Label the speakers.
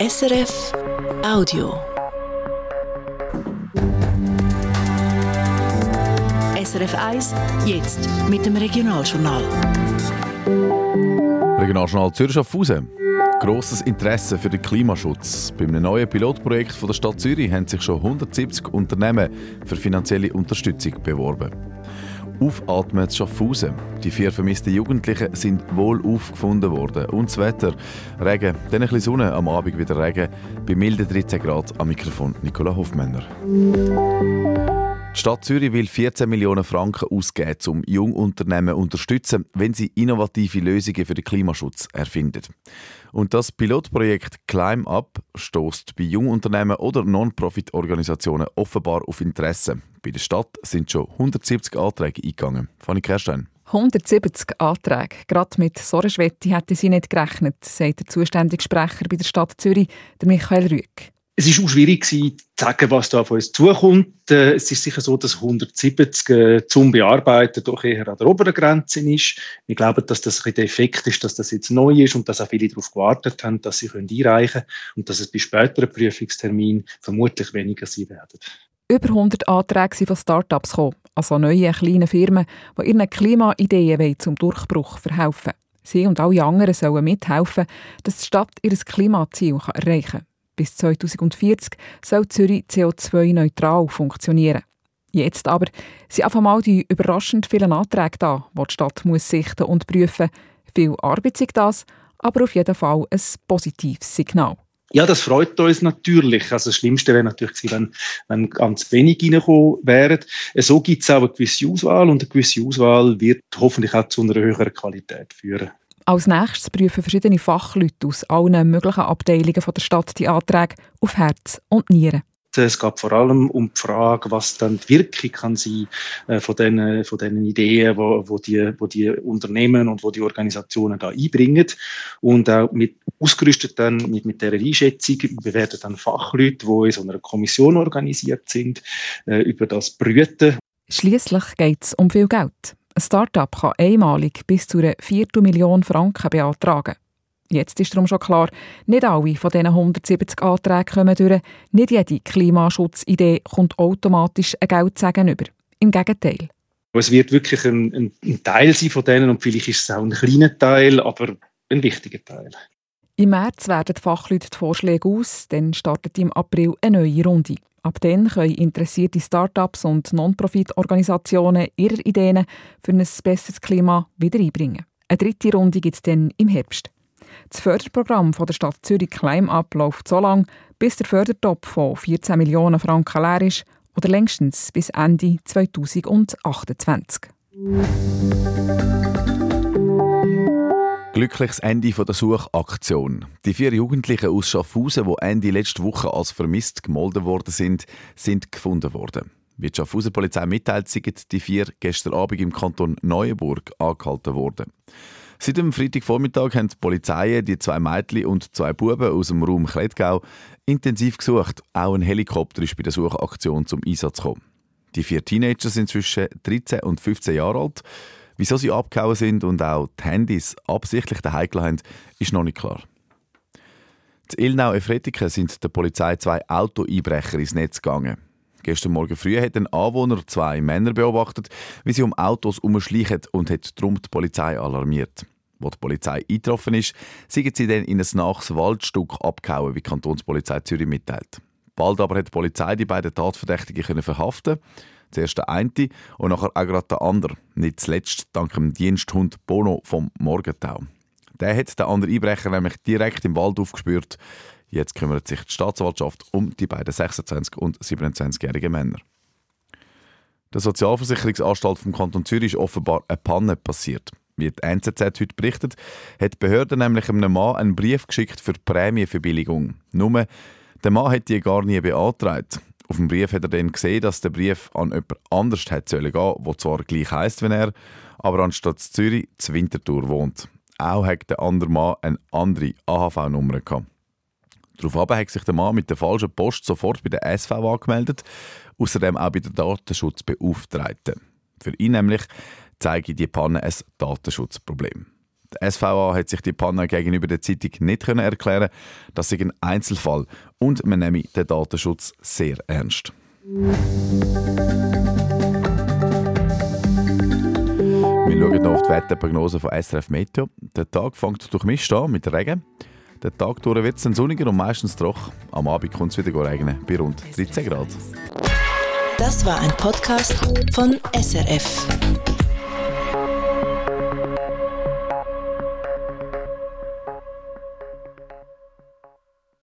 Speaker 1: SRF Audio. SRF 1, jetzt mit dem Regionaljournal.
Speaker 2: Regionaljournal Zürich Schaffhausen. Grosses Interesse für den Klimaschutz. Bei einem neuen Pilotprojekt von der Stadt Zürich haben sich schon 170 Unternehmen für finanzielle Unterstützung beworben. Aufatmen zu Schaffhausen. Die vier vermissten Jugendlichen sind wohl aufgefunden worden. Und das Wetter. Regen, dann ein bisschen Sonne, am Abend wieder Regen. Bei milden 13 Grad am Mikrofon Nicola Hofmänner. Die Stadt Zürich will 14 Millionen Franken ausgeben, um Jungunternehmen zu unterstützen, wenn sie innovative Lösungen für den Klimaschutz erfinden. Und das Pilotprojekt Climb Up stoßt bei Jungunternehmen oder Non-Profit-Organisationen offenbar auf Interesse. Bei der Stadt sind schon 170 Anträge eingegangen. Fanny Kerstein.
Speaker 3: 170 Anträge. Gerade mit so hätte sie nicht gerechnet, sagt der zuständige Sprecher bei der Stadt Zürich, der Michael Rüegg.
Speaker 4: Es ist auch schwierig zu sagen, was da auf uns zukommt. Äh, es ist sicher so, dass 170 äh, zum Bearbeiten doch eher an der oberen Grenze ist. Wir glauben, dass das ein der Effekt ist, dass das jetzt neu ist und dass auch viele darauf gewartet haben, dass sie einreichen können und dass es bei späteren Prüfungsterminen vermutlich weniger sein werden.
Speaker 3: Über 100 Anträge sind von Start-ups gekommen, also neue kleine Firmen, die ihren Klimaideen zum Durchbruch verhelfen. Sie und alle anderen sollen mithelfen, dass die Stadt ihr Klimaziel erreichen kann. Bis 2040 soll Zürich CO2-neutral funktionieren. Jetzt aber sind auf einmal die überraschend vielen Anträge da, die die Stadt muss sichten und prüfen. Viel Arbeit ist das, aber auf jeden Fall ein positives Signal.
Speaker 4: Ja, das freut uns natürlich. Also das Schlimmste wäre natürlich gewesen, wenn, wenn ganz wenig reingekommen wären. So gibt es auch eine gewisse Auswahl und eine gewisse Auswahl wird hoffentlich auch zu einer höheren Qualität führen.
Speaker 3: Als nächstes prüfen verschiedene Fachleute aus allen möglichen Abteilungen der Stadt die Anträge auf Herz und Nieren.
Speaker 4: Es geht vor allem um die Frage, was dann die Wirkung kann sein äh, von den von den Ideen, wo, wo die wo die Unternehmen und wo die Organisationen da einbringen und auch mit ausgerüstet dann mit mit der Einschätzung. Wir werden dann Fachleute, die in so einer Kommission organisiert sind, äh, über das brüten.
Speaker 3: Schließlich geht es um viel Geld. Ein Start-up kann einmalig bis zu einer Viertelmillion Franken beantragen. Jetzt ist darum schon klar, nicht alle von diesen 170 Anträgen kommen durch. Nicht jede Klimaschutzidee kommt automatisch ein Geldsegen über. Im Gegenteil.
Speaker 4: Es wird wirklich ein, ein, ein Teil sein von denen und vielleicht ist es auch ein kleiner Teil, aber ein wichtiger Teil.
Speaker 3: Im März werden die Fachleute die Vorschläge aus, dann startet im April eine neue Runde. Ab dann können interessierte Start-ups und Non-Profit-Organisationen ihre Ideen für ein besseres Klima wieder einbringen. Eine dritte Runde gibt es dann im Herbst. Das Förderprogramm von der Stadt Zürich Climb Up läuft so lange, bis der Fördertopf von 14 Millionen Franken leer ist oder längstens bis Ende 2028.
Speaker 2: Glückliches Ende der Suchaktion. Die vier Jugendlichen aus Schaffhausen, die Ende letzte Woche als vermisst gemeldet worden sind, sind gefunden worden. Wie die Schaffhauser Polizei mitteilt, sind die vier gestern Abend im Kanton Neuenburg angehalten worden. Seit dem Freitagvormittag haben die Polizei die zwei Mädchen und zwei Buben aus dem Raum Klettgau intensiv gesucht. Auch ein Helikopter ist bei der Suchaktion zum Einsatz gekommen. Die vier Teenager sind zwischen 13 und 15 Jahre alt. Wieso sie abgehauen sind und auch die Handys absichtlich daheim haben, ist noch nicht klar. In Ilnau Efretiken sind der Polizei zwei Autoeinbrecher ins Netz gegangen. Gestern Morgen früh hat ein Anwohner zwei Männer beobachtet, wie sie um Autos umschleichen und hat darum die Polizei alarmiert. Wo die Polizei eingetroffen ist, sind sie dann in ein naches Waldstück abgehauen, wie die Kantonspolizei Zürich mitteilt. Bald aber hat die Polizei die beiden Tatverdächtigen verhaften Zuerst der eine und nachher auch gerade der andere. Nicht zuletzt dank dem Diensthund Bono vom Morgentau. Der hat den anderen Einbrecher nämlich direkt im Wald aufgespürt. Jetzt kümmert sich die Staatsanwaltschaft um die beiden 26- und 27-jährigen Männer. Der Sozialversicherungsanstalt vom Kanton Zürich ist offenbar eine Panne passiert. Wie die NZZ heute berichtet, hat die Behörde nämlich einem Mann einen Brief geschickt für die Prämienverbilligung. Nur, der Mann hat die gar nie beantragt. Auf dem Brief hat er dann gesehen, dass der Brief an jemand anders hätte sollen gehen, der zwar gleich heisst wie er, aber anstatt Zürich zu Winterthur wohnt. Auch hat der andere Mann eine andere AHV-Nummer. Daraufhin hat sich der Mann mit der falschen Post sofort bei der SV angemeldet, außerdem auch bei der Datenschutzbeauftragten. Für ihn nämlich zeige die Panne ein Datenschutzproblem. Die SVA hat sich die Panne gegenüber der Zeitung nicht können erklären Das ist ein Einzelfall und man nehme den Datenschutz sehr ernst. Wir schauen noch auf die Wetterprognose von SRF Meteo. Der Tag fängt durchmischt an mit Regen. Der Tag durch wird es sonniger und meistens trocken. Am Abend kommt es wieder regnen, bei rund 13 Grad.
Speaker 1: Das war ein Podcast von SRF.